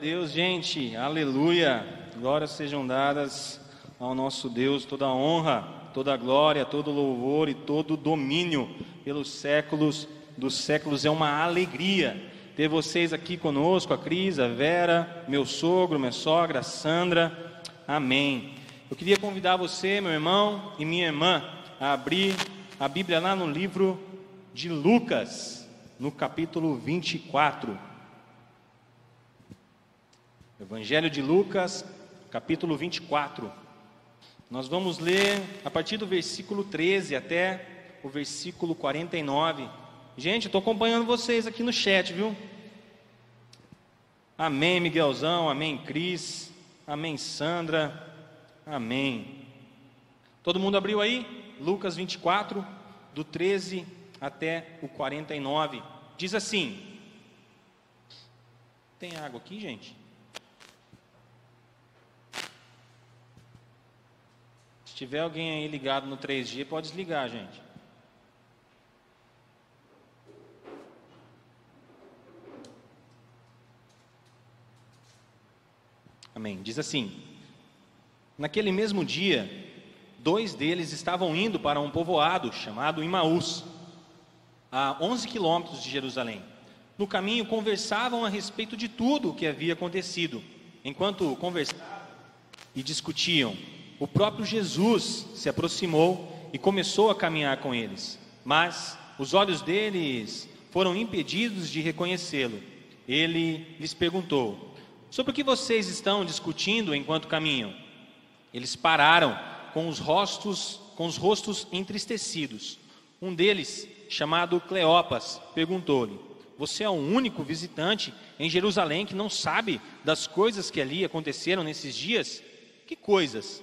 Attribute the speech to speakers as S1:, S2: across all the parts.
S1: Deus, gente, aleluia. Glórias sejam dadas ao nosso Deus, toda honra, toda glória, todo louvor e todo domínio pelos séculos dos séculos. É uma alegria ter vocês aqui conosco, a Cris, a Vera, meu sogro, minha sogra, a Sandra. Amém. Eu queria convidar você, meu irmão e minha irmã, a abrir a Bíblia lá no livro de Lucas, no capítulo 24. Evangelho de Lucas, capítulo 24. Nós vamos ler a partir do versículo 13 até o versículo 49. Gente, estou acompanhando vocês aqui no chat, viu? Amém, Miguelzão. Amém, Cris. Amém, Sandra. Amém. Todo mundo abriu aí? Lucas 24, do 13 até o 49. Diz assim: Tem água aqui, gente? Tiver alguém aí ligado no 3G, pode desligar, gente. Amém. Diz assim: Naquele mesmo dia, dois deles estavam indo para um povoado chamado Imaús, a 11 quilômetros de Jerusalém. No caminho, conversavam a respeito de tudo o que havia acontecido. Enquanto conversavam e discutiam, o próprio Jesus se aproximou e começou a caminhar com eles. Mas os olhos deles foram impedidos de reconhecê-lo. Ele lhes perguntou: Sobre o que vocês estão discutindo enquanto caminham? Eles pararam com os rostos, com os rostos entristecidos. Um deles, chamado Cleopas, perguntou-lhe: Você é o único visitante em Jerusalém que não sabe das coisas que ali aconteceram nesses dias? Que coisas?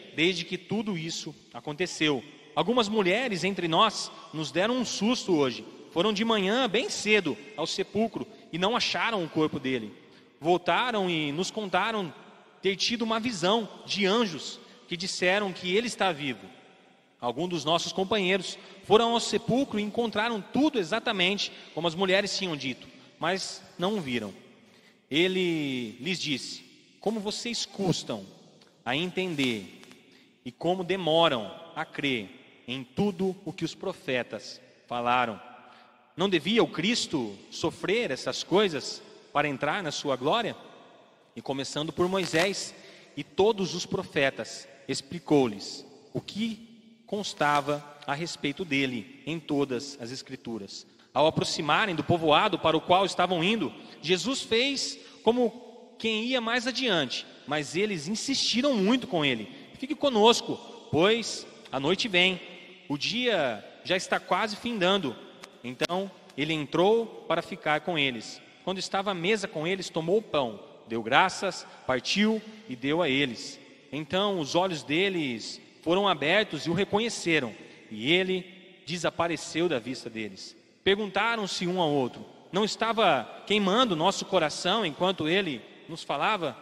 S1: desde que tudo isso aconteceu. Algumas mulheres entre nós nos deram um susto hoje. Foram de manhã, bem cedo, ao sepulcro e não acharam o corpo dele. Voltaram e nos contaram ter tido uma visão de anjos que disseram que ele está vivo. Alguns dos nossos companheiros foram ao sepulcro e encontraram tudo exatamente como as mulheres tinham dito, mas não o viram. Ele lhes disse: Como vocês custam a entender e como demoram a crer em tudo o que os profetas falaram. Não devia o Cristo sofrer essas coisas para entrar na sua glória? E começando por Moisés e todos os profetas, explicou-lhes o que constava a respeito dele em todas as Escrituras. Ao aproximarem do povoado para o qual estavam indo, Jesus fez como quem ia mais adiante, mas eles insistiram muito com ele: Fique conosco, pois a noite vem, o dia já está quase findando. Então ele entrou para ficar com eles. Quando estava à mesa com eles, tomou o pão, deu graças, partiu e deu a eles. Então os olhos deles foram abertos e o reconheceram, e ele desapareceu da vista deles. Perguntaram-se um ao outro: Não estava queimando nosso coração enquanto ele nos falava?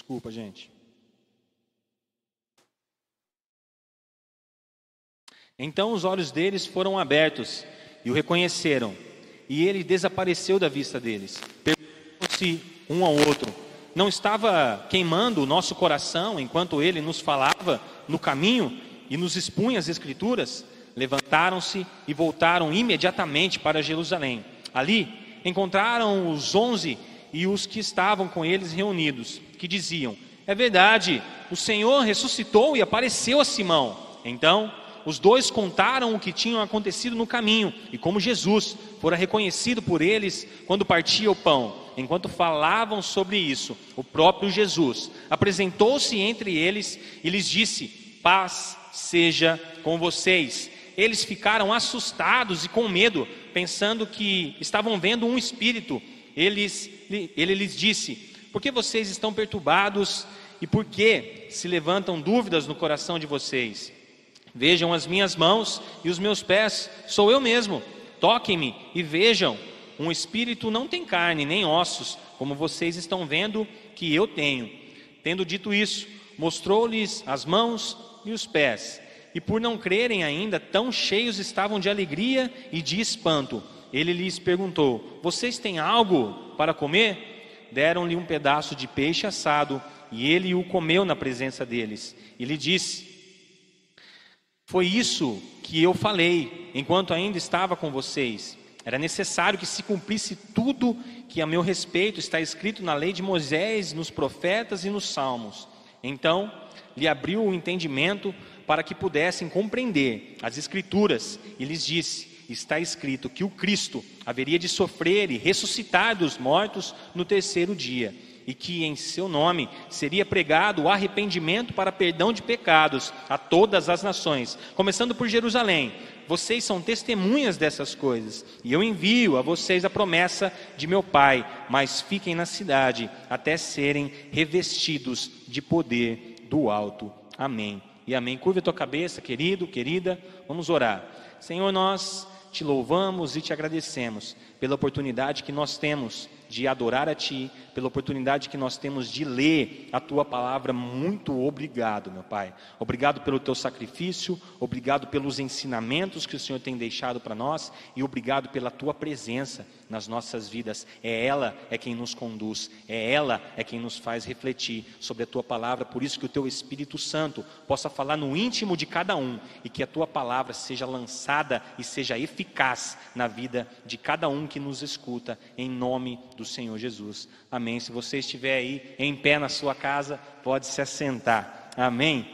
S1: Desculpa, gente. Então os olhos deles foram abertos e o reconheceram, e ele desapareceu da vista deles. Perguntou-se um ao outro: Não estava queimando o nosso coração enquanto ele nos falava no caminho e nos expunha as Escrituras? Levantaram-se e voltaram imediatamente para Jerusalém. Ali encontraram os onze e os que estavam com eles reunidos, que diziam: É verdade, o Senhor ressuscitou e apareceu a Simão. Então os dois contaram o que tinha acontecido no caminho e como Jesus fora reconhecido por eles quando partia o pão. Enquanto falavam sobre isso, o próprio Jesus apresentou-se entre eles e lhes disse: Paz seja com vocês. Eles ficaram assustados e com medo, pensando que estavam vendo um espírito. Eles, ele lhes disse: Por que vocês estão perturbados e por que se levantam dúvidas no coração de vocês? Vejam as minhas mãos e os meus pés, sou eu mesmo. Toquem-me e vejam. Um espírito não tem carne nem ossos, como vocês estão vendo que eu tenho. Tendo dito isso, mostrou-lhes as mãos e os pés. E por não crerem ainda, tão cheios estavam de alegria e de espanto. Ele lhes perguntou: Vocês têm algo para comer? Deram-lhe um pedaço de peixe assado, e ele o comeu na presença deles. E lhe disse: foi isso que eu falei enquanto ainda estava com vocês. Era necessário que se cumprisse tudo que a meu respeito está escrito na lei de Moisés, nos profetas e nos salmos. Então, lhe abriu o entendimento para que pudessem compreender as Escrituras e lhes disse: Está escrito que o Cristo haveria de sofrer e ressuscitar dos mortos no terceiro dia e que em seu nome seria pregado o arrependimento para perdão de pecados a todas as nações, começando por Jerusalém. Vocês são testemunhas dessas coisas, e eu envio a vocês a promessa de meu Pai, mas fiquem na cidade até serem revestidos de poder do alto. Amém. E amém. Curva a tua cabeça, querido, querida, vamos orar. Senhor, nós te louvamos e te agradecemos pela oportunidade que nós temos de adorar a Ti, pela oportunidade que nós temos de ler a Tua palavra. Muito obrigado, meu Pai. Obrigado pelo Teu sacrifício, obrigado pelos ensinamentos que o Senhor tem deixado para nós e obrigado pela Tua presença nas nossas vidas. É ela é quem nos conduz, é ela é quem nos faz refletir sobre a tua palavra. Por isso que o teu Espírito Santo possa falar no íntimo de cada um e que a tua palavra seja lançada e seja eficaz na vida de cada um que nos escuta, em nome do Senhor Jesus. Amém. Se você estiver aí em pé na sua casa, pode se assentar. Amém.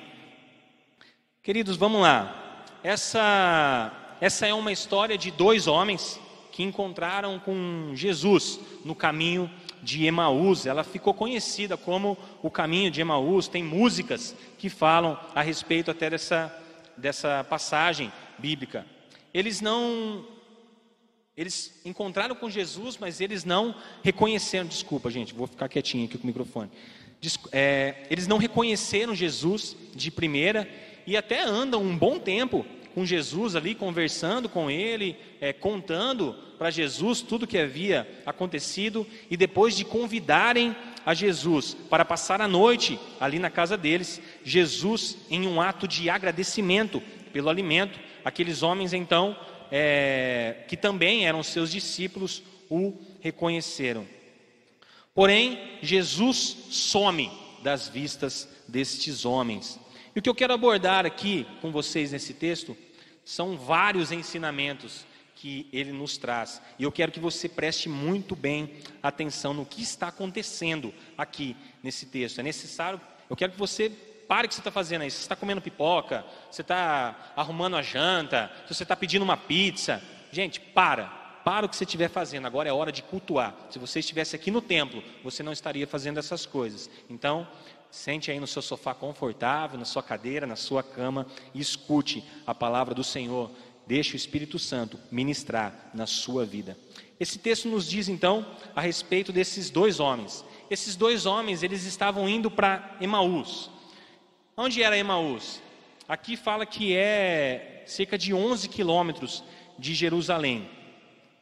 S1: Queridos, vamos lá. Essa essa é uma história de dois homens que encontraram com Jesus no caminho de Emaús. Ela ficou conhecida como o caminho de Emaús. Tem músicas que falam a respeito até dessa, dessa passagem bíblica. Eles não. Eles encontraram com Jesus, mas eles não reconheceram. Desculpa, gente, vou ficar quietinho aqui com o microfone. É, eles não reconheceram Jesus de primeira e até andam um bom tempo com Jesus ali, conversando com ele, é, contando para Jesus tudo que havia acontecido, e depois de convidarem a Jesus para passar a noite ali na casa deles, Jesus, em um ato de agradecimento pelo alimento, aqueles homens então, é, que também eram seus discípulos, o reconheceram. Porém, Jesus some das vistas destes homens. E o que eu quero abordar aqui com vocês nesse texto são vários ensinamentos que ele nos traz. E eu quero que você preste muito bem atenção no que está acontecendo aqui nesse texto. É necessário, eu quero que você pare o que você está fazendo aí. Você está comendo pipoca, você está arrumando a janta, você está pedindo uma pizza. Gente, para. Para o que você estiver fazendo. Agora é hora de cultuar. Se você estivesse aqui no templo, você não estaria fazendo essas coisas. Então, Sente aí no seu sofá confortável, na sua cadeira, na sua cama e escute a palavra do Senhor. Deixe o Espírito Santo ministrar na sua vida. Esse texto nos diz então a respeito desses dois homens. Esses dois homens, eles estavam indo para Emaús. Onde era Emaús? Aqui fala que é cerca de 11 quilômetros de Jerusalém.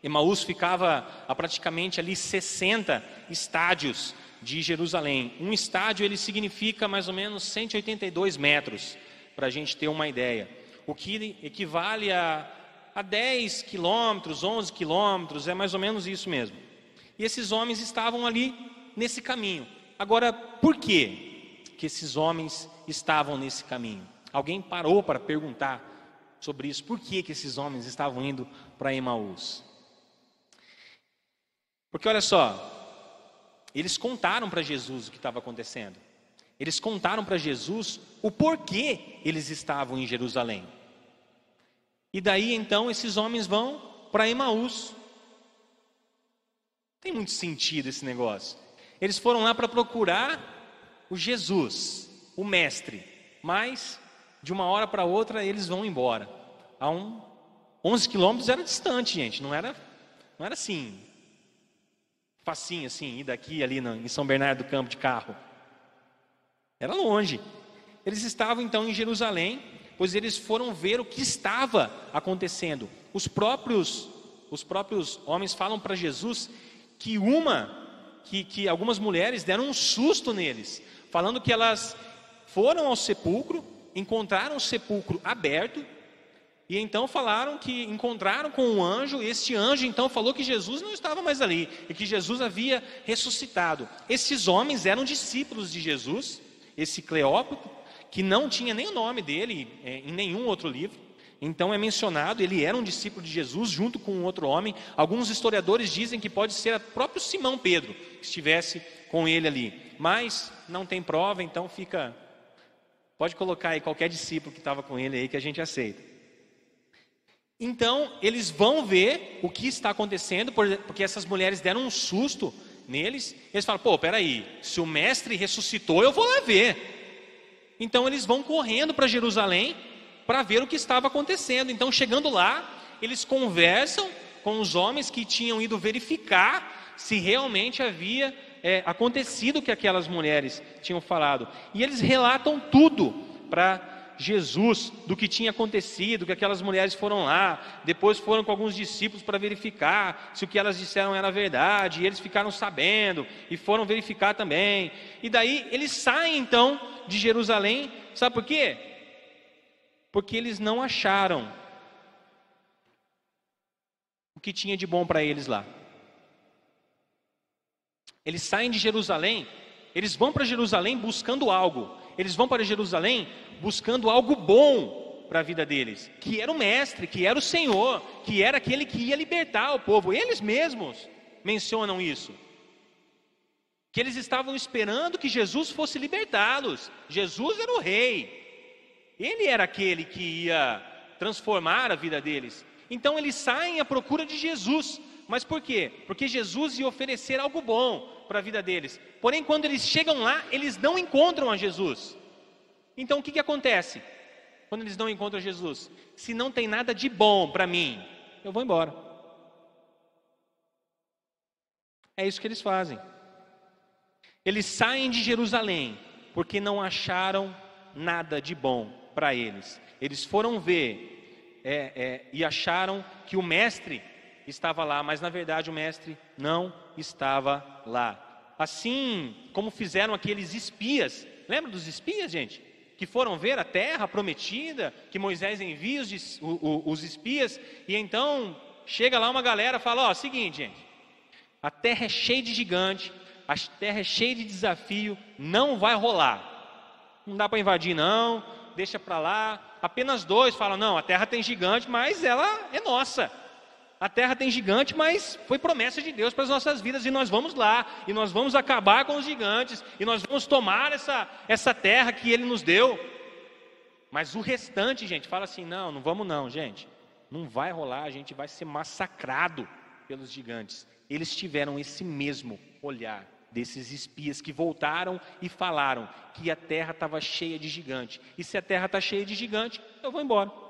S1: Emaús ficava a praticamente ali 60 estádios de Jerusalém. Um estádio ele significa mais ou menos 182 metros, para a gente ter uma ideia. O que equivale a, a 10 quilômetros, 11 quilômetros, é mais ou menos isso mesmo. E esses homens estavam ali nesse caminho. Agora, por que que esses homens estavam nesse caminho? Alguém parou para perguntar sobre isso? Por que que esses homens estavam indo para Emaús? Porque olha só, eles contaram para Jesus o que estava acontecendo. Eles contaram para Jesus o porquê eles estavam em Jerusalém. E daí então esses homens vão para Emaús. Tem muito sentido esse negócio. Eles foram lá para procurar o Jesus, o Mestre, mas de uma hora para outra eles vão embora. A um 11 quilômetros era distante, gente, não era, não era assim, facinho assim, ir daqui ali em São Bernardo do Campo de carro. Era longe. Eles estavam então em Jerusalém, pois eles foram ver o que estava acontecendo. Os próprios os próprios homens falam para Jesus que uma que, que algumas mulheres deram um susto neles, falando que elas foram ao sepulcro, encontraram o sepulcro aberto e então falaram que encontraram com um anjo, e este anjo então falou que Jesus não estava mais ali e que Jesus havia ressuscitado. Esses homens eram discípulos de Jesus, esse Cleópato, que não tinha nem o nome dele é, em nenhum outro livro. Então é mencionado, ele era um discípulo de Jesus junto com um outro homem. Alguns historiadores dizem que pode ser o próprio Simão Pedro que estivesse com ele ali, mas não tem prova, então fica. Pode colocar aí qualquer discípulo que estava com ele aí que a gente aceita. Então, eles vão ver o que está acontecendo, porque essas mulheres deram um susto neles. Eles falam: pô, peraí, se o mestre ressuscitou, eu vou lá ver. Então, eles vão correndo para Jerusalém para ver o que estava acontecendo. Então, chegando lá, eles conversam com os homens que tinham ido verificar se realmente havia é, acontecido o que aquelas mulheres tinham falado. E eles relatam tudo para Jesus do que tinha acontecido, que aquelas mulheres foram lá, depois foram com alguns discípulos para verificar se o que elas disseram era verdade, e eles ficaram sabendo e foram verificar também. E daí eles saem então de Jerusalém, sabe por quê? Porque eles não acharam o que tinha de bom para eles lá. Eles saem de Jerusalém, eles vão para Jerusalém buscando algo. Eles vão para Jerusalém buscando algo bom para a vida deles, que era o mestre, que era o Senhor, que era aquele que ia libertar o povo. Eles mesmos mencionam isso. Que eles estavam esperando que Jesus fosse libertá-los. Jesus era o rei. Ele era aquele que ia transformar a vida deles. Então eles saem à procura de Jesus. Mas por quê? Porque Jesus ia oferecer algo bom para a vida deles. Porém, quando eles chegam lá, eles não encontram a Jesus. Então o que, que acontece? Quando eles não encontram Jesus? Se não tem nada de bom para mim, eu vou embora. É isso que eles fazem. Eles saem de Jerusalém porque não acharam nada de bom para eles. Eles foram ver é, é, e acharam que o mestre estava lá, mas na verdade o mestre não estava lá. Assim como fizeram aqueles espias. Lembra dos espias, gente? que foram ver a terra prometida, que Moisés envia os, os espias, e então chega lá uma galera e fala: Ó, oh, seguinte, gente, a terra é cheia de gigante, a terra é cheia de desafio, não vai rolar. Não dá para invadir, não, deixa para lá. Apenas dois falam: não, a terra tem gigante, mas ela é nossa. A terra tem gigante, mas foi promessa de Deus para as nossas vidas e nós vamos lá, e nós vamos acabar com os gigantes, e nós vamos tomar essa, essa terra que Ele nos deu. Mas o restante, gente, fala assim: não, não vamos não, gente. Não vai rolar, a gente vai ser massacrado pelos gigantes. Eles tiveram esse mesmo olhar desses espias que voltaram e falaram que a terra estava cheia de gigante. E se a terra está cheia de gigante, eu vou embora.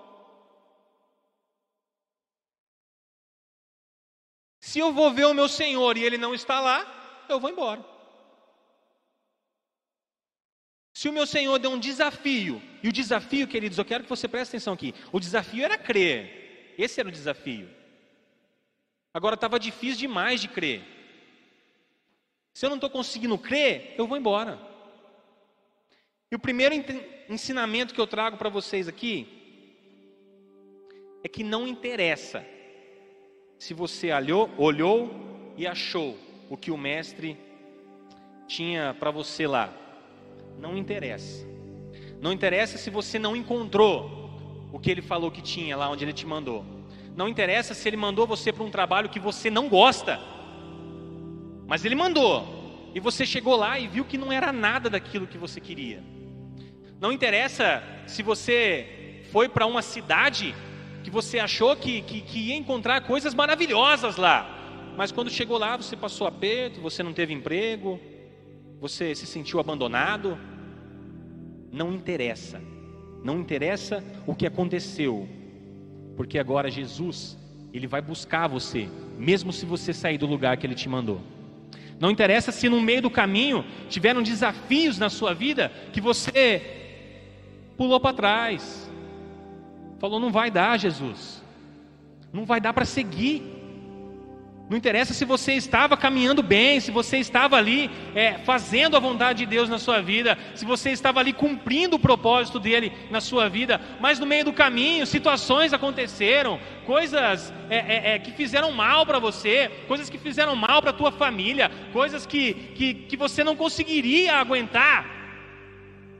S1: Se eu vou ver o meu Senhor e ele não está lá, eu vou embora. Se o meu Senhor deu um desafio, e o desafio, queridos, eu quero que você preste atenção aqui: o desafio era crer, esse era o desafio. Agora estava difícil demais de crer. Se eu não estou conseguindo crer, eu vou embora. E o primeiro ensinamento que eu trago para vocês aqui é que não interessa se você olhou, olhou e achou o que o mestre tinha para você lá. Não interessa. Não interessa se você não encontrou o que ele falou que tinha lá onde ele te mandou. Não interessa se ele mandou você para um trabalho que você não gosta. Mas ele mandou. E você chegou lá e viu que não era nada daquilo que você queria. Não interessa se você foi para uma cidade que você achou que, que, que ia encontrar coisas maravilhosas lá. Mas quando chegou lá, você passou aperto, você não teve emprego, você se sentiu abandonado. Não interessa, não interessa o que aconteceu, porque agora Jesus, Ele vai buscar você, mesmo se você sair do lugar que Ele te mandou. Não interessa se no meio do caminho tiveram desafios na sua vida que você pulou para trás, falou: não vai dar, Jesus, não vai dar para seguir. Não interessa se você estava caminhando bem, se você estava ali é, fazendo a vontade de Deus na sua vida, se você estava ali cumprindo o propósito dele na sua vida, mas no meio do caminho situações aconteceram, coisas é, é, é que fizeram mal para você, coisas que fizeram mal para a tua família, coisas que, que, que você não conseguiria aguentar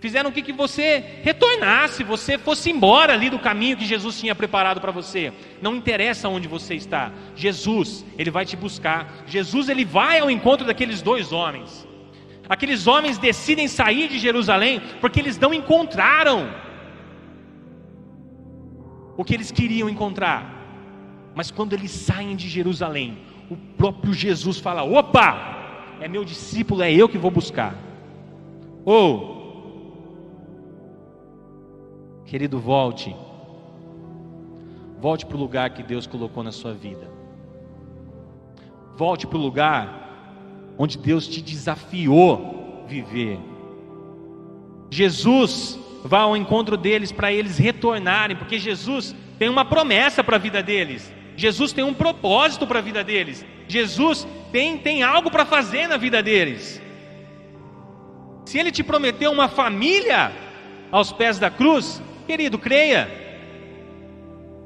S1: fizeram com que você retornasse, você fosse embora ali do caminho que Jesus tinha preparado para você. Não interessa onde você está. Jesus, ele vai te buscar. Jesus, ele vai ao encontro daqueles dois homens. Aqueles homens decidem sair de Jerusalém porque eles não encontraram o que eles queriam encontrar. Mas quando eles saem de Jerusalém, o próprio Jesus fala: opa, é meu discípulo, é eu que vou buscar. Ou Querido, volte. Volte para o lugar que Deus colocou na sua vida. Volte para o lugar onde Deus te desafiou viver. Jesus vai ao encontro deles para eles retornarem, porque Jesus tem uma promessa para a vida deles. Jesus tem um propósito para a vida deles. Jesus tem, tem algo para fazer na vida deles. Se Ele te prometeu uma família aos pés da cruz, Querido, creia.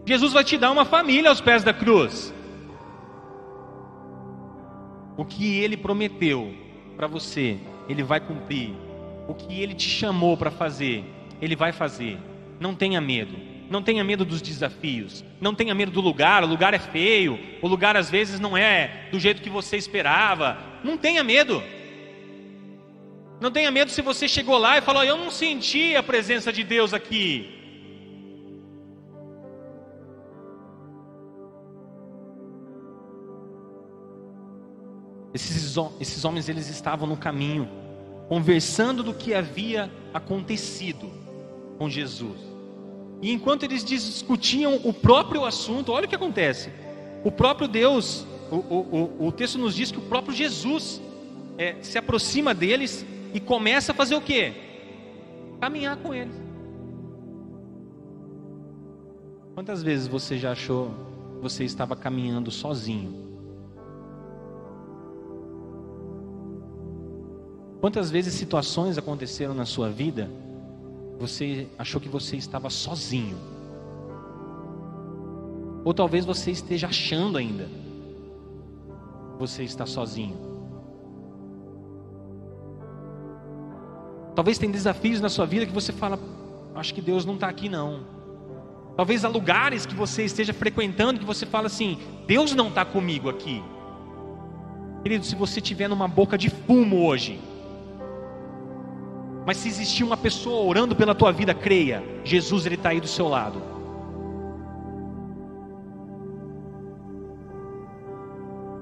S1: Jesus vai te dar uma família aos pés da cruz. O que ele prometeu para você, ele vai cumprir. O que ele te chamou para fazer, ele vai fazer. Não tenha medo. Não tenha medo dos desafios. Não tenha medo do lugar. O lugar é feio. O lugar às vezes não é do jeito que você esperava. Não tenha medo. Não tenha medo se você chegou lá e falou: Eu não senti a presença de Deus aqui. Esses, esses homens eles estavam no caminho, conversando do que havia acontecido com Jesus. E enquanto eles discutiam o próprio assunto, olha o que acontece. O próprio Deus, o, o, o, o texto nos diz que o próprio Jesus é, se aproxima deles e começa a fazer o quê? Caminhar com eles. Quantas vezes você já achou que você estava caminhando sozinho? Quantas vezes situações aconteceram na sua vida, você achou que você estava sozinho? Ou talvez você esteja achando ainda você está sozinho. Talvez tem desafios na sua vida que você fala, acho que Deus não está aqui não. Talvez há lugares que você esteja frequentando que você fala assim, Deus não está comigo aqui. Querido, se você estiver numa boca de fumo hoje, mas se existir uma pessoa orando pela tua vida, creia, Jesus ele está aí do seu lado.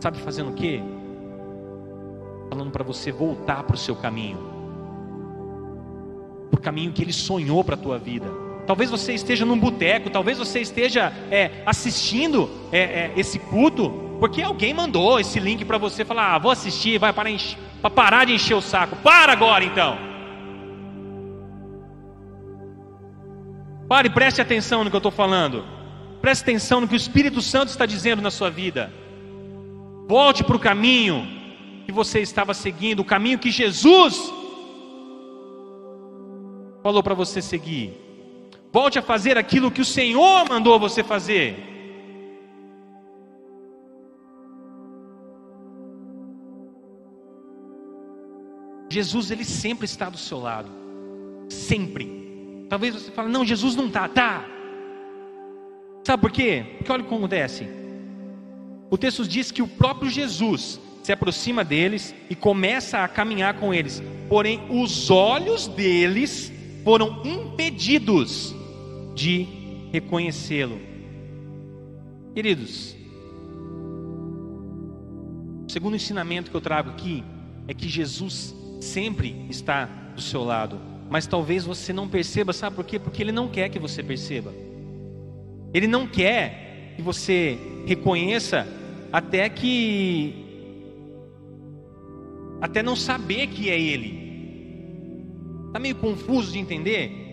S1: Sabe fazendo o quê? Falando para você voltar para o seu caminho, para o caminho que Ele sonhou para a tua vida. Talvez você esteja num boteco, talvez você esteja é, assistindo é, é, esse culto, porque alguém mandou esse link para você falar: ah, vou assistir, vai para, para parar de encher o saco. Para agora então. Pare, preste atenção no que eu estou falando. Preste atenção no que o Espírito Santo está dizendo na sua vida. Volte para o caminho que você estava seguindo, o caminho que Jesus falou para você seguir. Volte a fazer aquilo que o Senhor mandou você fazer. Jesus, ele sempre está do seu lado. Sempre. Talvez você fale, não, Jesus não está, tá. Sabe por quê? Porque olha o que acontece. O texto diz que o próprio Jesus se aproxima deles e começa a caminhar com eles. Porém, os olhos deles foram impedidos de reconhecê-lo. Queridos, o segundo ensinamento que eu trago aqui é que Jesus sempre está do seu lado, mas talvez você não perceba, sabe por quê? Porque Ele não quer que você perceba, Ele não quer que você reconheça até que até não saber que é Ele. Está meio confuso de entender?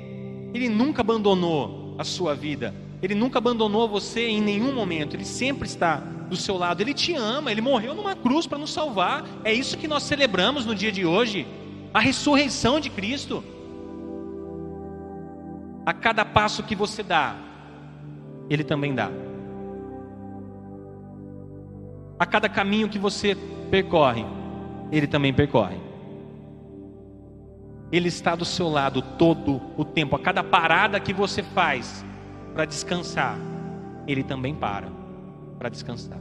S1: Ele nunca abandonou a sua vida. Ele nunca abandonou você em nenhum momento. Ele sempre está do seu lado. Ele te ama. Ele morreu numa cruz para nos salvar. É isso que nós celebramos no dia de hoje. A ressurreição de Cristo. A cada passo que você dá, Ele também dá. A cada caminho que você percorre, ele também percorre. Ele está do seu lado todo o tempo. A cada parada que você faz para descansar, ele também para para descansar.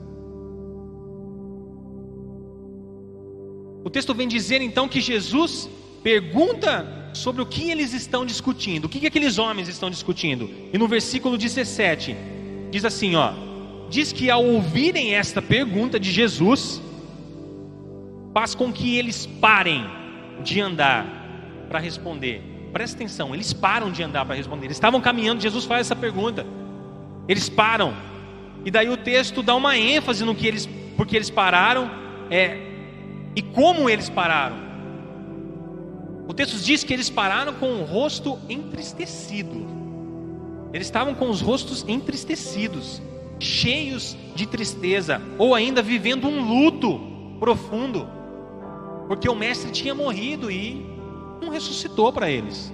S1: O texto vem dizer então que Jesus pergunta sobre o que eles estão discutindo, o que, que aqueles homens estão discutindo. E no versículo 17 diz assim, ó: diz que ao ouvirem esta pergunta de Jesus, faz com que eles parem de andar para responder. Presta atenção, eles param de andar para responder. Eles estavam caminhando, Jesus faz essa pergunta. Eles param. E daí o texto dá uma ênfase no que eles, porque eles pararam, é, e como eles pararam. O texto diz que eles pararam com o rosto entristecido. Eles estavam com os rostos entristecidos, cheios de tristeza, ou ainda vivendo um luto profundo porque o mestre tinha morrido e não ressuscitou para eles.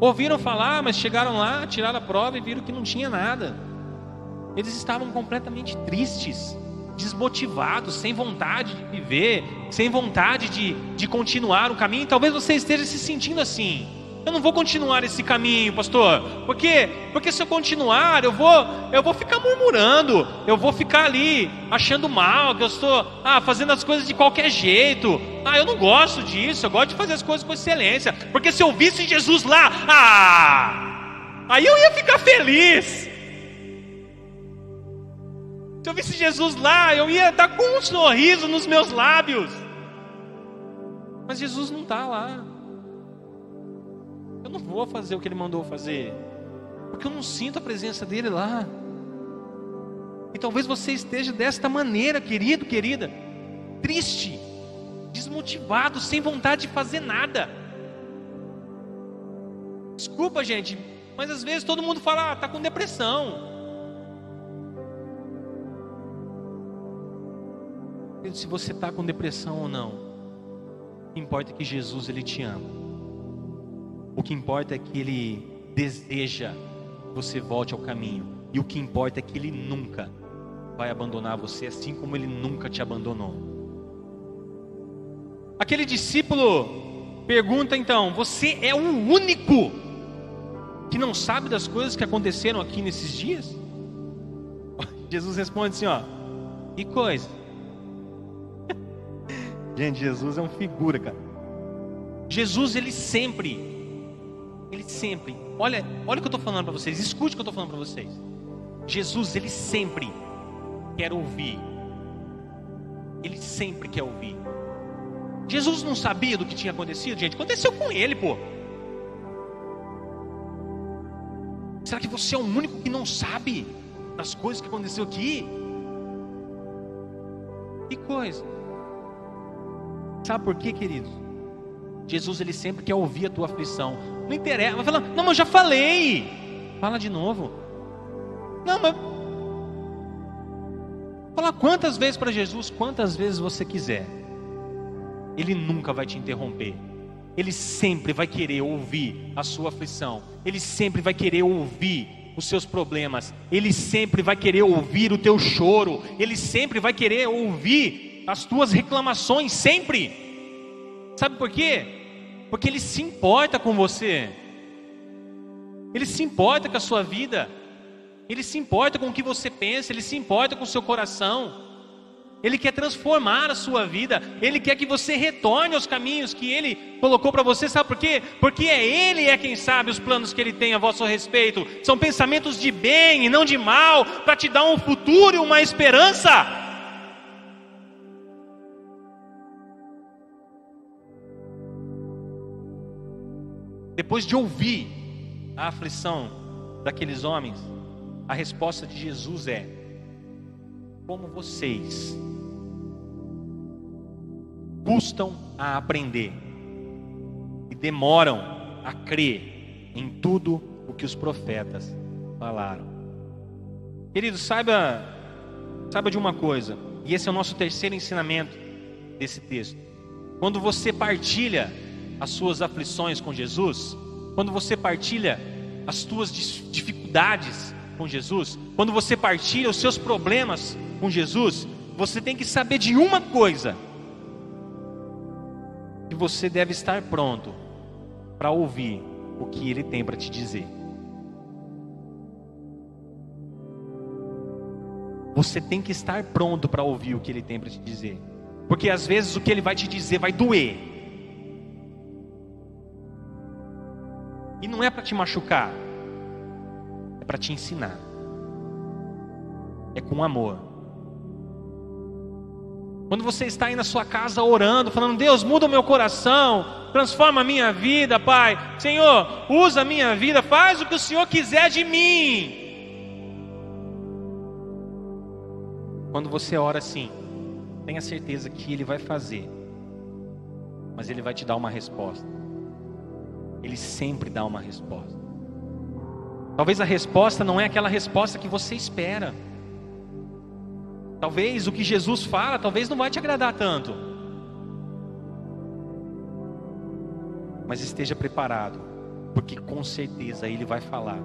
S1: Ouviram falar, mas chegaram lá, tiraram a prova e viram que não tinha nada. Eles estavam completamente tristes, desmotivados, sem vontade de viver, sem vontade de, de continuar o caminho. Talvez você esteja se sentindo assim. Eu não vou continuar esse caminho, pastor. Por quê? Porque se eu continuar, eu vou, eu vou ficar murmurando, eu vou ficar ali achando mal, que eu estou ah, fazendo as coisas de qualquer jeito. Ah, eu não gosto disso, eu gosto de fazer as coisas com excelência. Porque se eu visse Jesus lá, ah, aí eu ia ficar feliz. Se eu visse Jesus lá, eu ia estar com um sorriso nos meus lábios. Mas Jesus não está lá. Eu não vou fazer o que ele mandou fazer, porque eu não sinto a presença dele lá. E talvez você esteja desta maneira, querido, querida, triste, desmotivado, sem vontade de fazer nada. Desculpa, gente, mas às vezes todo mundo fala, ah, tá com depressão. Se você está com depressão ou não, o que importa é que Jesus ele te ama. O que importa é que Ele deseja que você volte ao caminho. E o que importa é que Ele nunca vai abandonar você, assim como Ele nunca te abandonou. Aquele discípulo pergunta então: Você é o único que não sabe das coisas que aconteceram aqui nesses dias? Jesus responde assim: Ó, que coisa? Gente, Jesus é um figura, cara. Jesus, ele sempre ele sempre, olha, olha o que eu estou falando para vocês, escute o que eu estou falando para vocês. Jesus, ele sempre quer ouvir. Ele sempre quer ouvir. Jesus não sabia do que tinha acontecido, gente. Aconteceu com ele, pô. Será que você é o único que não sabe das coisas que aconteceu aqui? Que coisa. Sabe por quê, queridos? Jesus ele sempre quer ouvir a tua aflição. Não interessa. Vai falar, não, mas eu já falei. Fala de novo. Não, mas. Fala quantas vezes para Jesus, quantas vezes você quiser. Ele nunca vai te interromper. Ele sempre vai querer ouvir a sua aflição. Ele sempre vai querer ouvir os seus problemas. Ele sempre vai querer ouvir o teu choro. Ele sempre vai querer ouvir as tuas reclamações. Sempre. Sabe por quê? porque Ele se importa com você, Ele se importa com a sua vida, Ele se importa com o que você pensa, Ele se importa com o seu coração. Ele quer transformar a sua vida. Ele quer que você retorne aos caminhos que Ele colocou para você. Sabe por quê? Porque é Ele é quem sabe os planos que Ele tem a vosso respeito. São pensamentos de bem e não de mal, para te dar um futuro e uma esperança. Depois de ouvir a aflição daqueles homens, a resposta de Jesus é: como vocês custam a aprender e demoram a crer em tudo o que os profetas falaram. Querido, saiba, saiba de uma coisa, e esse é o nosso terceiro ensinamento desse texto. Quando você partilha as suas aflições com Jesus, quando você partilha as suas dificuldades com Jesus, quando você partilha os seus problemas com Jesus, você tem que saber de uma coisa: que você deve estar pronto para ouvir o que Ele tem para te dizer. Você tem que estar pronto para ouvir o que Ele tem para te dizer, porque às vezes o que Ele vai te dizer vai doer. E não é para te machucar, é para te ensinar. É com amor. Quando você está aí na sua casa orando, falando: Deus, muda o meu coração, transforma a minha vida, Pai. Senhor, usa a minha vida, faz o que o Senhor quiser de mim. Quando você ora assim, tenha certeza que Ele vai fazer, mas Ele vai te dar uma resposta. Ele sempre dá uma resposta. Talvez a resposta não é aquela resposta que você espera. Talvez o que Jesus fala, talvez não vai te agradar tanto. Mas esteja preparado, porque com certeza ele vai falar.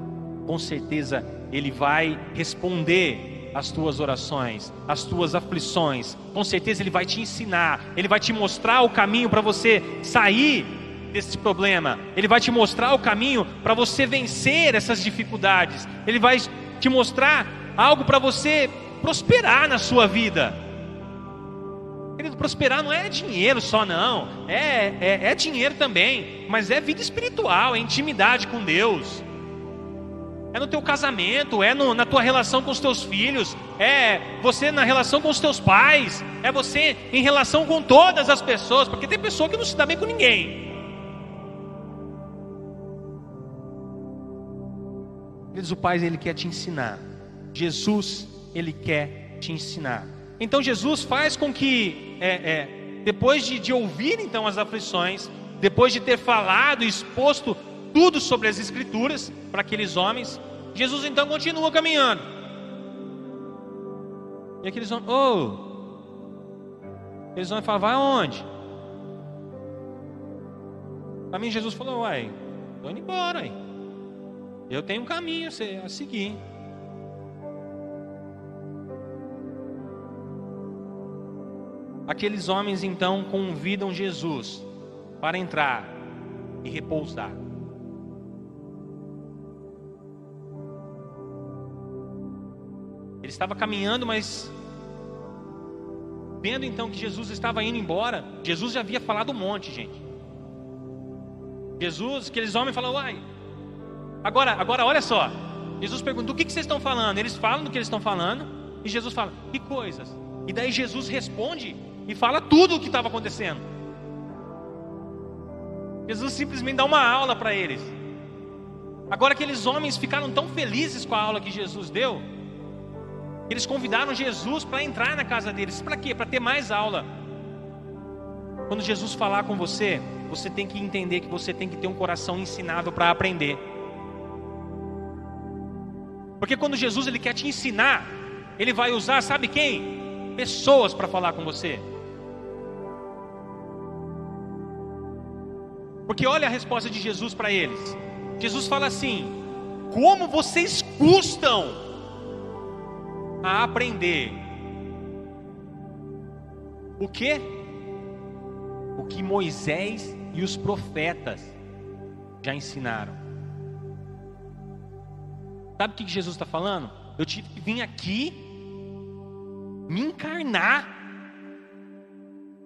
S1: Com certeza ele vai responder as tuas orações, as tuas aflições. Com certeza ele vai te ensinar, ele vai te mostrar o caminho para você sair desse problema. Ele vai te mostrar o caminho para você vencer essas dificuldades. Ele vai te mostrar algo para você prosperar na sua vida. Querido, prosperar não é dinheiro só, não. É, é, é dinheiro também, mas é vida espiritual, é intimidade com Deus. É no teu casamento, é no, na tua relação com os teus filhos, é você na relação com os teus pais, é você em relação com todas as pessoas, porque tem pessoa que não se dá bem com ninguém. O Pai ele quer te ensinar. Jesus ele quer te ensinar. Então Jesus faz com que, é, é, depois de, de ouvir então as aflições, depois de ter falado e exposto tudo sobre as Escrituras para aqueles homens, Jesus então continua caminhando. E aqueles homens, oh, eles vão falar, vai aonde? Para mim Jesus falou, uai, estou indo embora, aí. Eu tenho um caminho a seguir. Aqueles homens então convidam Jesus para entrar e repousar. Ele estava caminhando, mas vendo então que Jesus estava indo embora, Jesus já havia falado um monte, gente. Jesus, aqueles homens falam, uai, agora, agora olha só. Jesus pergunta, do que, que vocês estão falando? Eles falam do que eles estão falando, e Jesus fala, que coisas? E daí Jesus responde e fala tudo o que estava acontecendo. Jesus simplesmente dá uma aula para eles. Agora aqueles homens ficaram tão felizes com a aula que Jesus deu, eles convidaram Jesus para entrar na casa deles. Para quê? Para ter mais aula. Quando Jesus falar com você, você tem que entender que você tem que ter um coração ensinável para aprender. Porque quando Jesus ele quer te ensinar, ele vai usar, sabe quem? Pessoas para falar com você. Porque olha a resposta de Jesus para eles. Jesus fala assim: Como vocês custam a aprender o que? O que Moisés e os profetas já ensinaram. Sabe o que Jesus está falando? Eu tive que vir aqui, me encarnar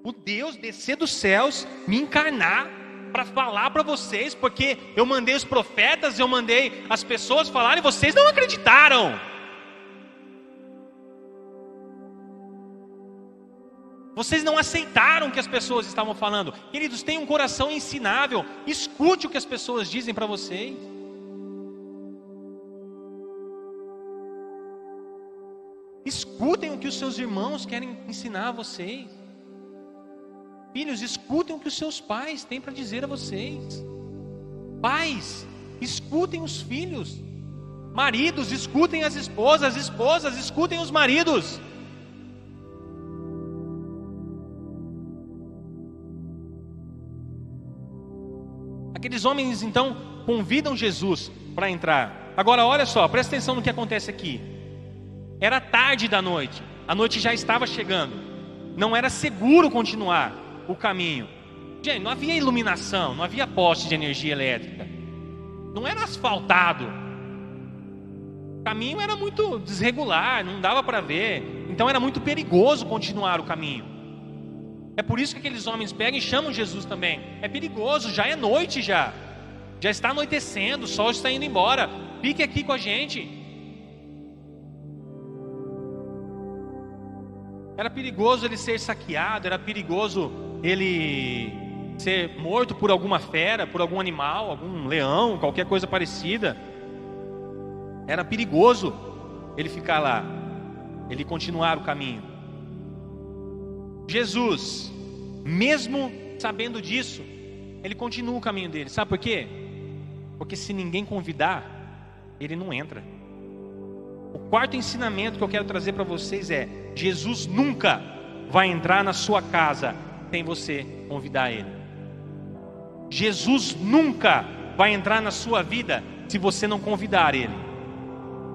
S1: O Deus descer dos céus, me encarnar para falar para vocês, porque eu mandei os profetas, eu mandei as pessoas falarem vocês não acreditaram. Vocês não aceitaram o que as pessoas estavam falando. Queridos, tenham um coração ensinável. Escute o que as pessoas dizem para vocês. Escutem o que os seus irmãos querem ensinar a vocês. Filhos, escutem o que os seus pais têm para dizer a vocês. Pais, escutem os filhos. Maridos, escutem as esposas. Esposas, escutem os maridos. Aqueles homens então convidam Jesus para entrar. Agora olha só, presta atenção no que acontece aqui. Era tarde da noite, a noite já estava chegando. Não era seguro continuar o caminho. Gente, não havia iluminação, não havia poste de energia elétrica. Não era asfaltado. O caminho era muito desregular, não dava para ver. Então era muito perigoso continuar o caminho. É por isso que aqueles homens pegam e chamam Jesus também. É perigoso, já é noite já. Já está anoitecendo, o sol está indo embora. Fique aqui com a gente. Era perigoso ele ser saqueado, era perigoso ele ser morto por alguma fera, por algum animal, algum leão, qualquer coisa parecida. Era perigoso ele ficar lá, ele continuar o caminho. Jesus, mesmo sabendo disso, ele continua o caminho dele. Sabe por quê? Porque se ninguém convidar, ele não entra. O quarto ensinamento que eu quero trazer para vocês é: Jesus nunca vai entrar na sua casa sem você convidar ele. Jesus nunca vai entrar na sua vida se você não convidar ele.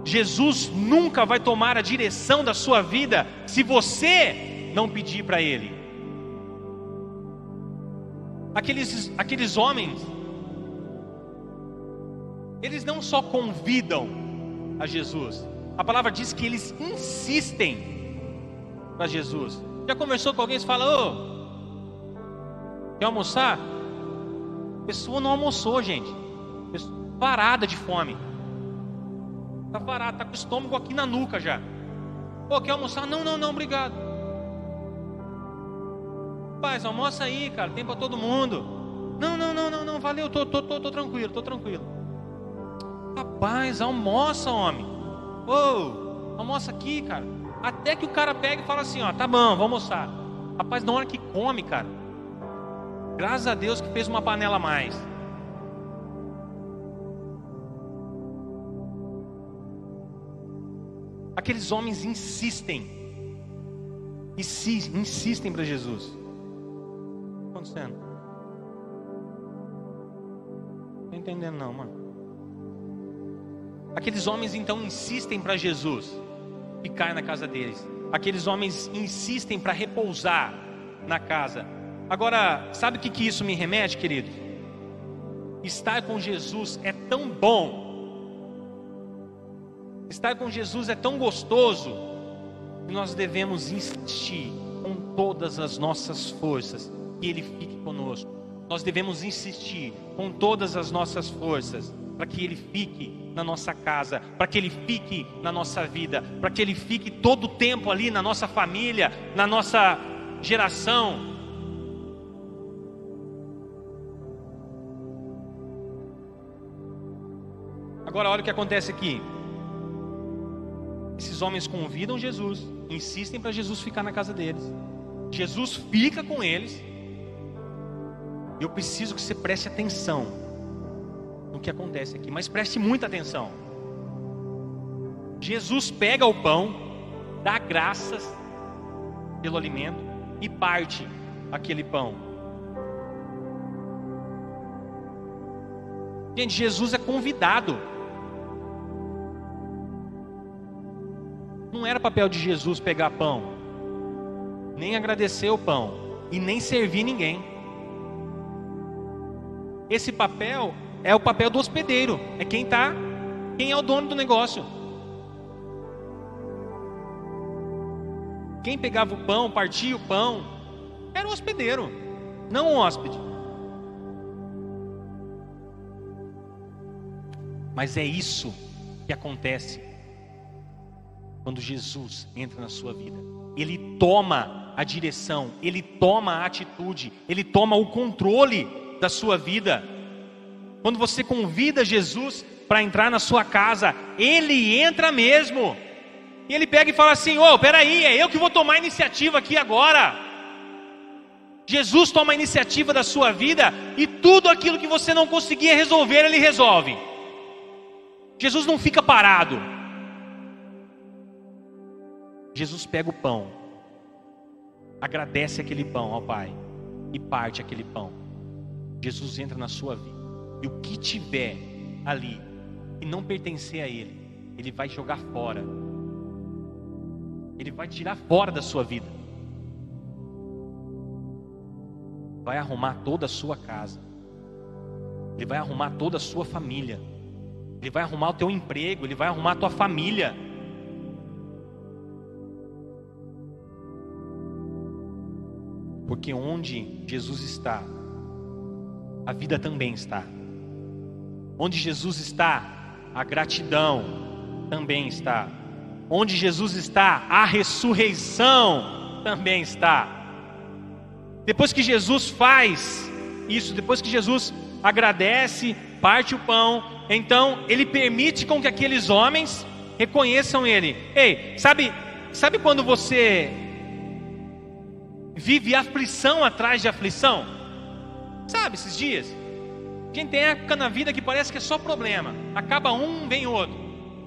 S1: Jesus nunca vai tomar a direção da sua vida se você não pedir para Ele. Aqueles, aqueles homens, eles não só convidam a Jesus, a palavra diz que eles insistem para Jesus. Já conversou com alguém e fala: Ô, quer almoçar? A pessoa não almoçou, gente. Pessoa parada de fome. Está parada, está com o estômago aqui na nuca já. Pô, quer almoçar? Não, não, não, obrigado rapaz, almoça aí, cara, tem para todo mundo. Não, não, não, não, não, valeu, tô, tô, tô, tô tranquilo, tô tranquilo. Rapaz, almoça, homem. Ô, almoça aqui, cara. Até que o cara pega e fala assim, ó, tá bom, vamos almoçar. Rapaz, na hora que come, cara, graças a Deus que fez uma panela a mais. Aqueles homens insistem, insistem para Jesus acontecendo? Não estou entendendo não, mano. Aqueles homens então insistem para Jesus ficar na casa deles. Aqueles homens insistem para repousar na casa. Agora, sabe o que, que isso me remete, querido? Estar com Jesus é tão bom. Estar com Jesus é tão gostoso que nós devemos insistir com todas as nossas forças que Ele fique conosco. Nós devemos insistir com todas as nossas forças para que Ele fique na nossa casa, para que Ele fique na nossa vida, para que Ele fique todo o tempo ali na nossa família, na nossa geração. Agora, olha o que acontece aqui. Esses homens convidam Jesus, insistem para Jesus ficar na casa deles. Jesus fica com eles eu preciso que você preste atenção no que acontece aqui, mas preste muita atenção. Jesus pega o pão, dá graças pelo alimento e parte aquele pão. Gente, Jesus é convidado. Não era papel de Jesus pegar pão, nem agradecer o pão e nem servir ninguém. Esse papel é o papel do hospedeiro, é quem tá, quem é o dono do negócio. Quem pegava o pão, partia o pão, era o hospedeiro, não o hóspede. Mas é isso que acontece quando Jesus entra na sua vida. Ele toma a direção, ele toma a atitude, ele toma o controle da sua vida. Quando você convida Jesus para entrar na sua casa, ele entra mesmo. E ele pega e fala assim: Ô, oh, peraí, é eu que vou tomar a iniciativa aqui agora. Jesus toma a iniciativa da sua vida e tudo aquilo que você não conseguia resolver, ele resolve. Jesus não fica parado. Jesus pega o pão, agradece aquele pão ao Pai e parte aquele pão. Jesus entra na sua vida e o que tiver ali e não pertencer a Ele, Ele vai jogar fora. Ele vai tirar fora da sua vida. Vai arrumar toda a sua casa. Ele vai arrumar toda a sua família. Ele vai arrumar o teu emprego, ele vai arrumar a tua família. Porque onde Jesus está, a vida também está. Onde Jesus está, a gratidão também está. Onde Jesus está, a ressurreição também está. Depois que Jesus faz isso, depois que Jesus agradece, parte o pão, então ele permite com que aqueles homens reconheçam ele. Ei, sabe, sabe quando você vive aflição atrás de aflição? Sabe esses dias? Gente tem época na vida que parece que é só problema. Acaba um, vem outro.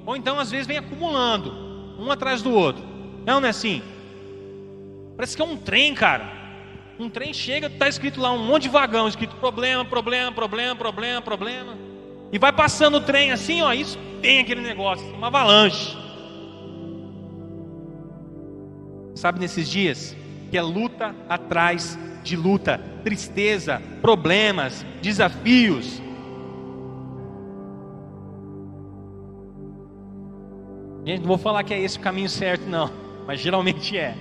S1: Ou então às vezes vem acumulando, um atrás do outro. Não, não é assim. Parece que é um trem, cara. Um trem chega, está escrito lá um monte de vagão, escrito problema, problema, problema, problema, problema. E vai passando o trem assim, ó, isso tem aquele negócio, uma avalanche. Sabe nesses dias que é luta atrás de luta, tristeza, problemas, desafios. Gente, não vou falar que é esse o caminho certo, não, mas geralmente é.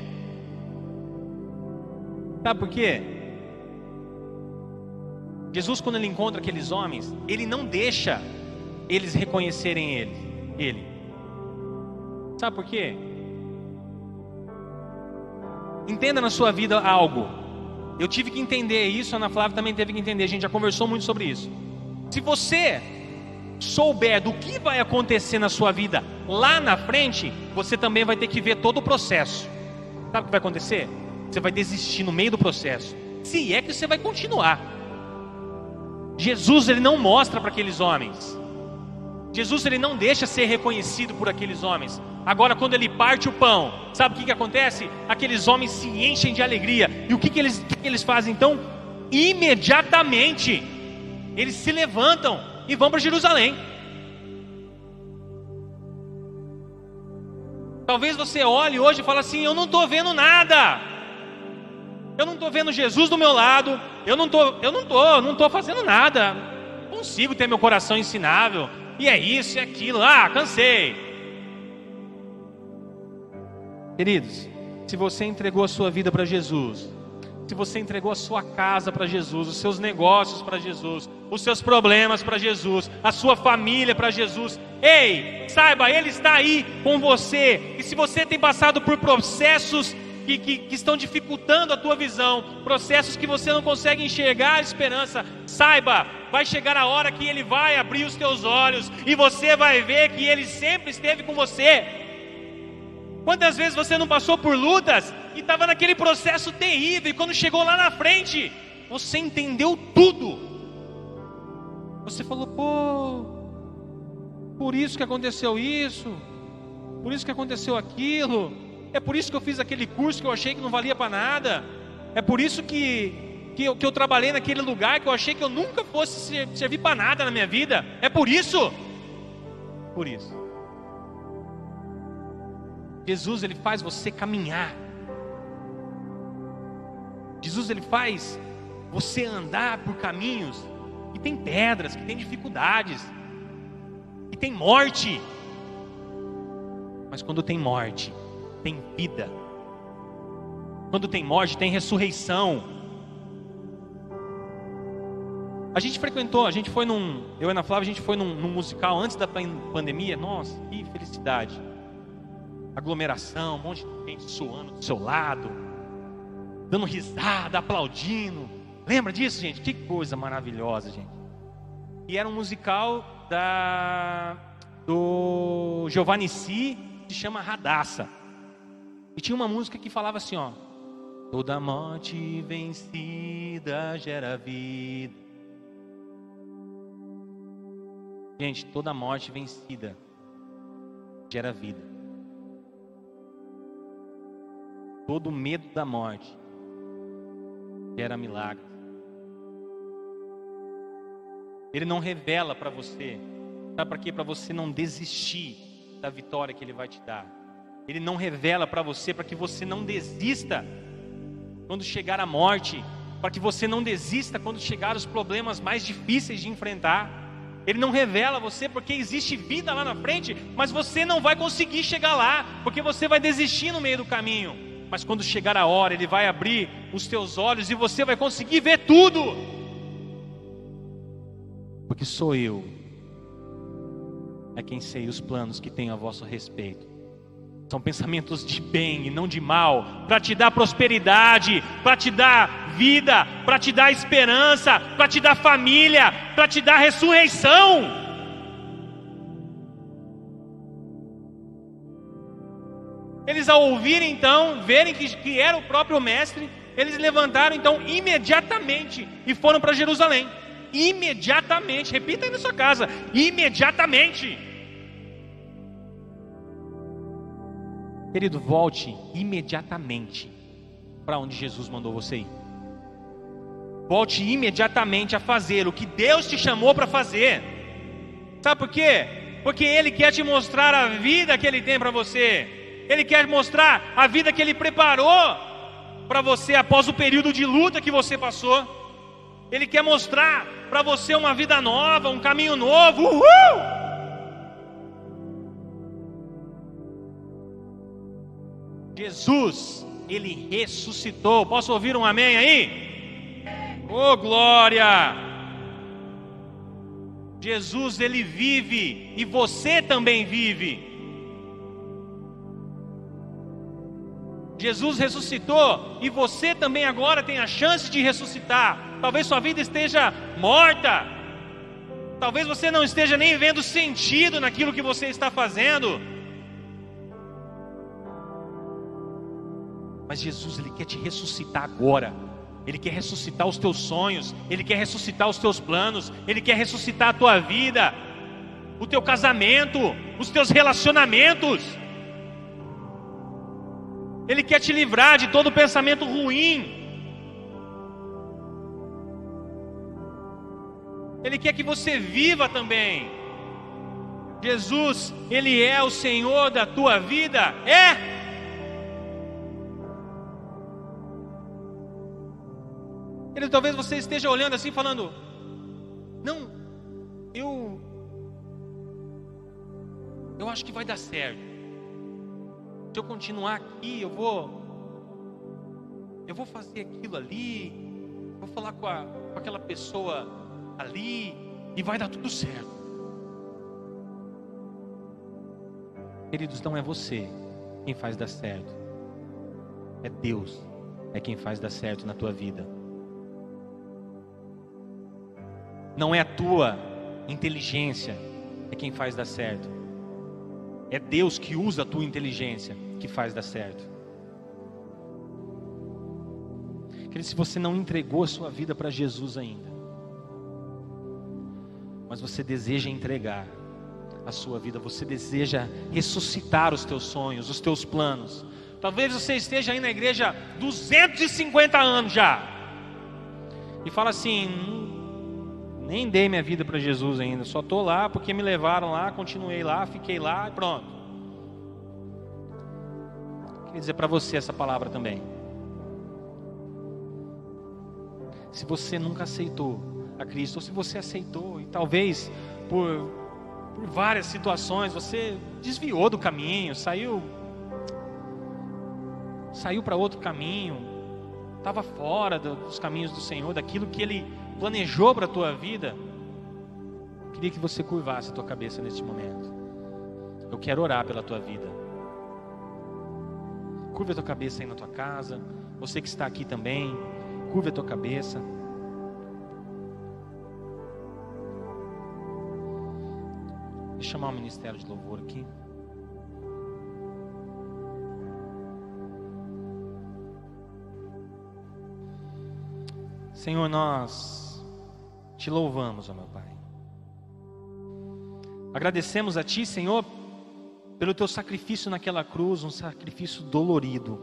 S1: Sabe por quê? Jesus, quando ele encontra aqueles homens, ele não deixa eles reconhecerem ele. ele. Sabe por quê? Entenda na sua vida algo. Eu tive que entender isso, a Ana Flávia também teve que entender. A gente já conversou muito sobre isso. Se você souber do que vai acontecer na sua vida lá na frente, você também vai ter que ver todo o processo. Sabe o que vai acontecer? Você vai desistir no meio do processo. Se é que você vai continuar. Jesus ele não mostra para aqueles homens. Jesus ele não deixa ser reconhecido por aqueles homens. Agora, quando ele parte o pão, sabe o que, que acontece? Aqueles homens se enchem de alegria. E o que, que, eles, que, que eles fazem então? Imediatamente, eles se levantam e vão para Jerusalém. Talvez você olhe hoje e fale assim: Eu não estou vendo nada. Eu não estou vendo Jesus do meu lado. Eu não tô, eu não tô, não estou fazendo nada. Consigo ter meu coração ensinável. E é isso, é aquilo. Ah, cansei. Queridos, se você entregou a sua vida para Jesus, se você entregou a sua casa para Jesus, os seus negócios para Jesus, os seus problemas para Jesus, a sua família para Jesus, ei, saiba, Ele está aí com você. E se você tem passado por processos que, que, que, estão dificultando a tua visão, processos que você não consegue enxergar a esperança, saiba, vai chegar a hora que Ele vai abrir os teus olhos e você vai ver que Ele sempre esteve com você. Quantas vezes você não passou por lutas e estava naquele processo terrível, e quando chegou lá na frente, você entendeu tudo. Você falou, pô, por isso que aconteceu isso, por isso que aconteceu aquilo. É por isso que eu fiz aquele curso que eu achei que não valia para nada. É por isso que, que, eu, que eu trabalhei naquele lugar que eu achei que eu nunca fosse servir para nada na minha vida. É por isso. Por isso. Jesus ele faz você caminhar. Jesus ele faz você andar por caminhos que tem pedras, que tem dificuldades, que tem morte. Mas quando tem morte, tem vida. Quando tem morte, tem ressurreição. A gente frequentou, a gente foi num. Eu e a Ana Flávia, a gente foi num, num musical antes da pandemia. Nossa, que felicidade. Aglomeração, um monte de gente suando do seu lado, dando risada, aplaudindo. Lembra disso, gente? Que coisa maravilhosa, gente. E era um musical da do Giovanni Si, que se chama Radassa. E tinha uma música que falava assim, ó: Toda morte vencida gera vida. Gente, toda morte vencida gera vida. Todo medo da morte gera milagre. Ele não revela para você, sabe para quê? Para você não desistir da vitória que ele vai te dar. Ele não revela para você para que você não desista quando chegar a morte, para que você não desista quando chegar os problemas mais difíceis de enfrentar. Ele não revela a você porque existe vida lá na frente, mas você não vai conseguir chegar lá, porque você vai desistir no meio do caminho. Mas quando chegar a hora, ele vai abrir os teus olhos e você vai conseguir ver tudo. Porque sou eu, é quem sei os planos que tenho a vosso respeito são pensamentos de bem e não de mal, para te dar prosperidade, para te dar vida, para te dar esperança, para te dar família, para te dar ressurreição. Eles, ao ouvirem então, verem que, que era o próprio Mestre, eles levantaram então imediatamente e foram para Jerusalém. Imediatamente, repita aí na sua casa: imediatamente. Querido, volte imediatamente para onde Jesus mandou você ir. Volte imediatamente a fazer o que Deus te chamou para fazer. Sabe por quê? Porque Ele quer te mostrar a vida que Ele tem para você. Ele quer mostrar a vida que Ele preparou para você após o período de luta que você passou. Ele quer mostrar para você uma vida nova, um caminho novo. Uhul! Jesus, ele ressuscitou. Posso ouvir um amém aí? Oh, glória! Jesus, ele vive e você também vive. Jesus ressuscitou e você também agora tem a chance de ressuscitar. Talvez sua vida esteja morta. Talvez você não esteja nem vendo sentido naquilo que você está fazendo. Mas Jesus, Ele quer te ressuscitar agora. Ele quer ressuscitar os teus sonhos, Ele quer ressuscitar os teus planos, Ele quer ressuscitar a tua vida, o teu casamento, os teus relacionamentos. Ele quer te livrar de todo pensamento ruim. Ele quer que você viva também. Jesus, Ele é o Senhor da tua vida? É? Ele talvez você esteja olhando assim falando: "Não, eu eu acho que vai dar certo. Se eu continuar aqui, eu vou eu vou fazer aquilo ali, vou falar com, a, com aquela pessoa ali e vai dar tudo certo." Queridos, não é você quem faz dar certo. É Deus é quem faz dar certo na tua vida. Não é a tua inteligência é quem faz dar certo. É Deus que usa a tua inteligência que faz dar certo. Querido, se você não entregou a sua vida para Jesus ainda, mas você deseja entregar a sua vida, você deseja ressuscitar os teus sonhos, os teus planos. Talvez você esteja aí na igreja 250 anos já. E fala assim: nem dei minha vida para Jesus ainda, só estou lá porque me levaram lá, continuei lá, fiquei lá e pronto. Queria dizer para você essa palavra também. Se você nunca aceitou a Cristo, ou se você aceitou e talvez por, por várias situações você desviou do caminho, saiu saiu para outro caminho, estava fora dos caminhos do Senhor, daquilo que Ele planejou para a tua vida, queria que você curvasse a tua cabeça neste momento. Eu quero orar pela tua vida. Curva a tua cabeça aí na tua casa. Você que está aqui também, curva a tua cabeça. Deixa eu chamar o ministério de louvor aqui. Senhor, nós te louvamos, ó meu Pai. Agradecemos a Ti, Senhor, pelo Teu sacrifício naquela cruz, um sacrifício dolorido.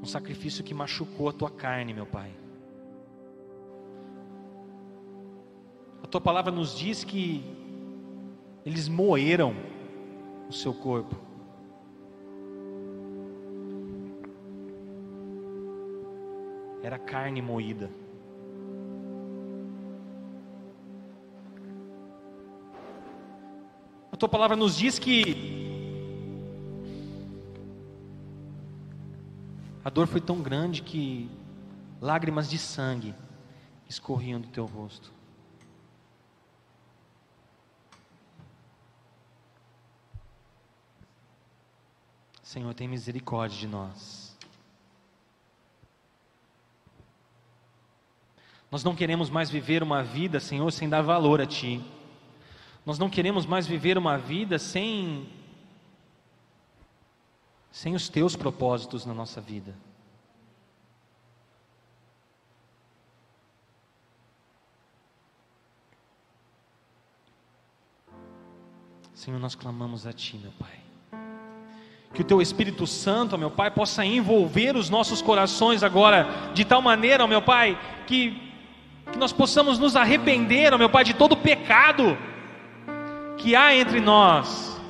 S1: Um sacrifício que machucou a Tua carne, meu Pai. A Tua palavra nos diz que eles moeram o seu corpo. era carne moída. Tua palavra nos diz que a dor foi tão grande que lágrimas de sangue escorriam do teu rosto. Senhor, tem misericórdia de nós. Nós não queremos mais viver uma vida, Senhor, sem dar valor a Ti. Nós não queremos mais viver uma vida sem sem os teus propósitos na nossa vida. Senhor, nós clamamos a Ti, meu Pai. Que o Teu Espírito Santo, meu Pai, possa envolver os nossos corações agora, de tal maneira, meu Pai, que que nós possamos nos arrepender, meu Pai, de todo pecado que há entre nós.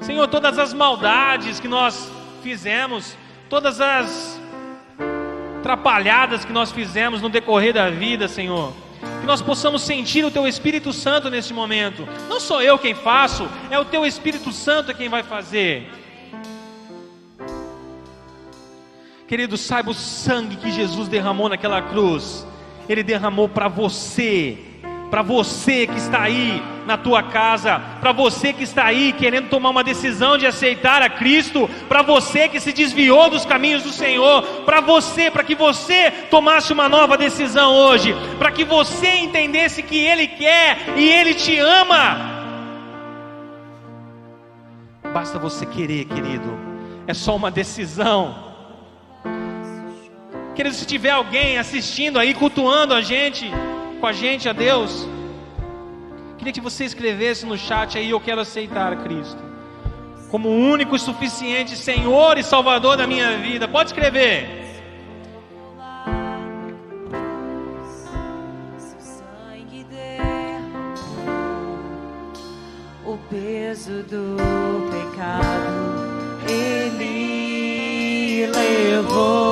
S1: Senhor, todas as maldades que nós fizemos, todas as atrapalhadas que nós fizemos no decorrer da vida, Senhor. Que nós possamos sentir o Teu Espírito Santo nesse momento. Não sou eu quem faço, é o Teu Espírito Santo quem vai fazer. Querido, saiba o sangue que Jesus derramou naquela cruz. Ele derramou para você, para você que está aí na tua casa, para você que está aí querendo tomar uma decisão de aceitar a Cristo, para você que se desviou dos caminhos do Senhor, para você, para que você tomasse uma nova decisão hoje, para que você entendesse que Ele quer e Ele te ama. Basta você querer, querido, é só uma decisão. Querido, se tiver alguém assistindo aí, cultuando a gente, com a gente, a Deus, queria que você escrevesse no chat aí: Eu quero aceitar Cristo como único e suficiente Senhor e Salvador da minha vida. Pode escrever.
S2: O peso do pecado ele levou.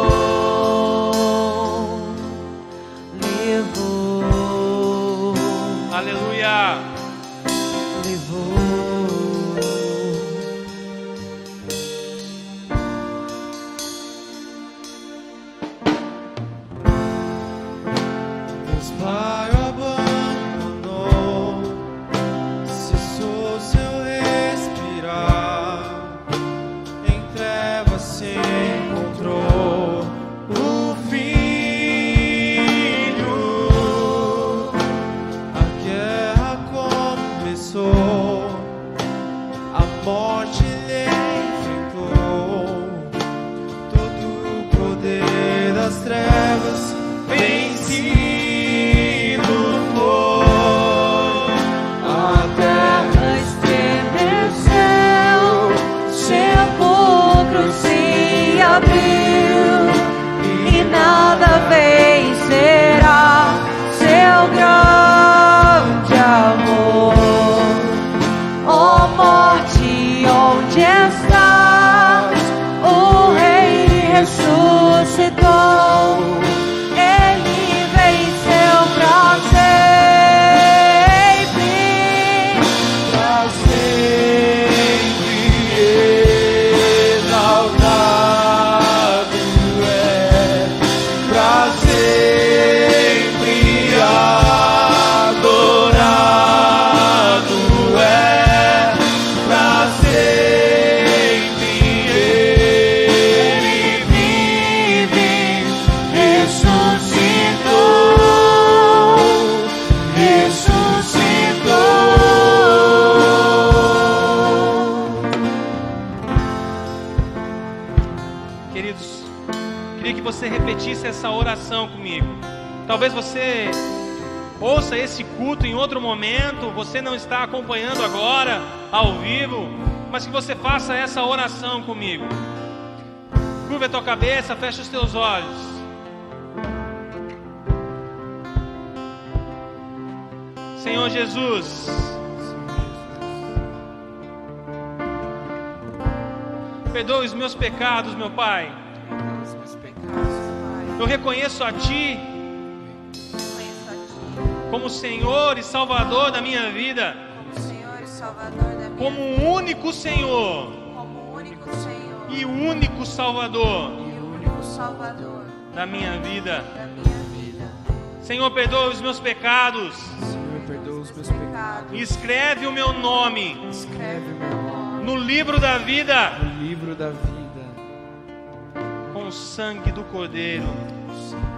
S1: Talvez você ouça esse culto em outro momento, você não está acompanhando agora, ao vivo, mas que você faça essa oração comigo. Curva a tua cabeça, fecha os teus olhos. Senhor Jesus, perdoa os meus pecados, meu Pai. Eu Reconheço a Ti como Senhor e Salvador da minha vida,
S3: como Senhor e Salvador da minha
S1: como
S3: vida.
S1: o único Senhor
S3: Como o único Senhor
S1: e o único Salvador
S3: e o único Salvador
S1: da minha vida.
S3: da minha vida.
S1: Senhor, perdoa os meus pecados
S4: Senhor, perdoa os meus pecados.
S1: escreve o meu nome
S3: Escreve o meu nome
S1: no livro da vida
S4: No livro da vida.
S1: com o sangue do Cordeiro.
S3: no sangue